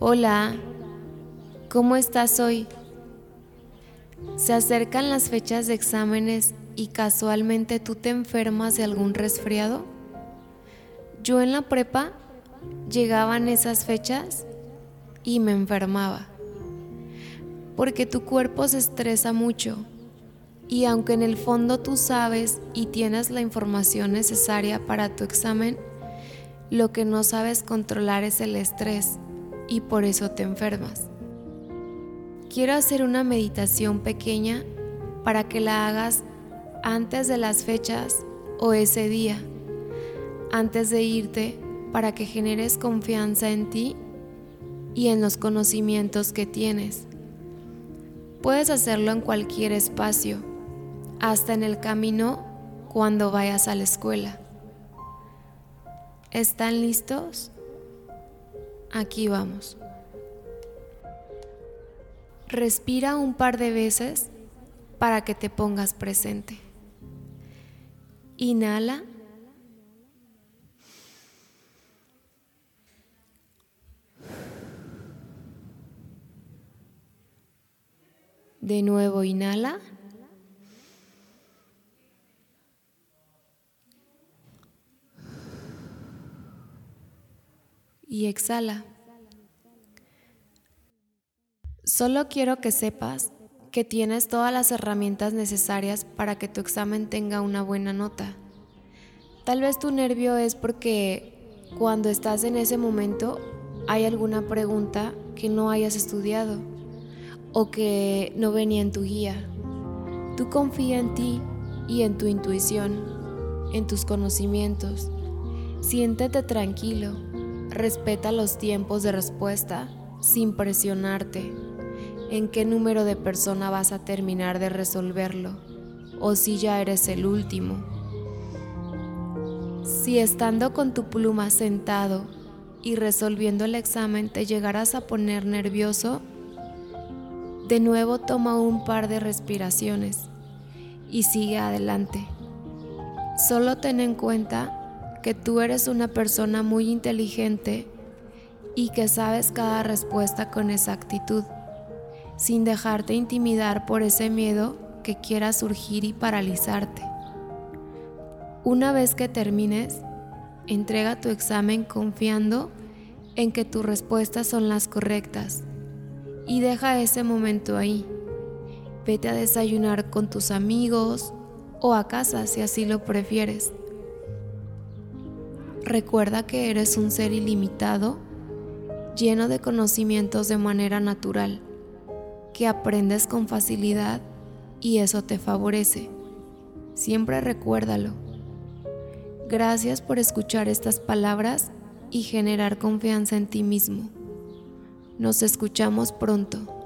Hola, ¿cómo estás hoy? Se acercan las fechas de exámenes y casualmente tú te enfermas de algún resfriado. Yo en la prepa llegaban esas fechas y me enfermaba, porque tu cuerpo se estresa mucho y aunque en el fondo tú sabes y tienes la información necesaria para tu examen, lo que no sabes controlar es el estrés y por eso te enfermas. Quiero hacer una meditación pequeña para que la hagas antes de las fechas o ese día, antes de irte, para que generes confianza en ti y en los conocimientos que tienes. Puedes hacerlo en cualquier espacio hasta en el camino cuando vayas a la escuela. ¿Están listos? Aquí vamos. Respira un par de veces para que te pongas presente. Inhala. De nuevo, inhala. Y exhala. Solo quiero que sepas que tienes todas las herramientas necesarias para que tu examen tenga una buena nota. Tal vez tu nervio es porque cuando estás en ese momento hay alguna pregunta que no hayas estudiado o que no venía en tu guía. Tú confía en ti y en tu intuición, en tus conocimientos. Siéntete tranquilo Respeta los tiempos de respuesta sin presionarte en qué número de persona vas a terminar de resolverlo o si ya eres el último. Si estando con tu pluma sentado y resolviendo el examen te llegarás a poner nervioso, de nuevo toma un par de respiraciones y sigue adelante. Solo ten en cuenta que tú eres una persona muy inteligente y que sabes cada respuesta con exactitud, sin dejarte intimidar por ese miedo que quiera surgir y paralizarte. Una vez que termines, entrega tu examen confiando en que tus respuestas son las correctas y deja ese momento ahí. Vete a desayunar con tus amigos o a casa si así lo prefieres. Recuerda que eres un ser ilimitado, lleno de conocimientos de manera natural, que aprendes con facilidad y eso te favorece. Siempre recuérdalo. Gracias por escuchar estas palabras y generar confianza en ti mismo. Nos escuchamos pronto.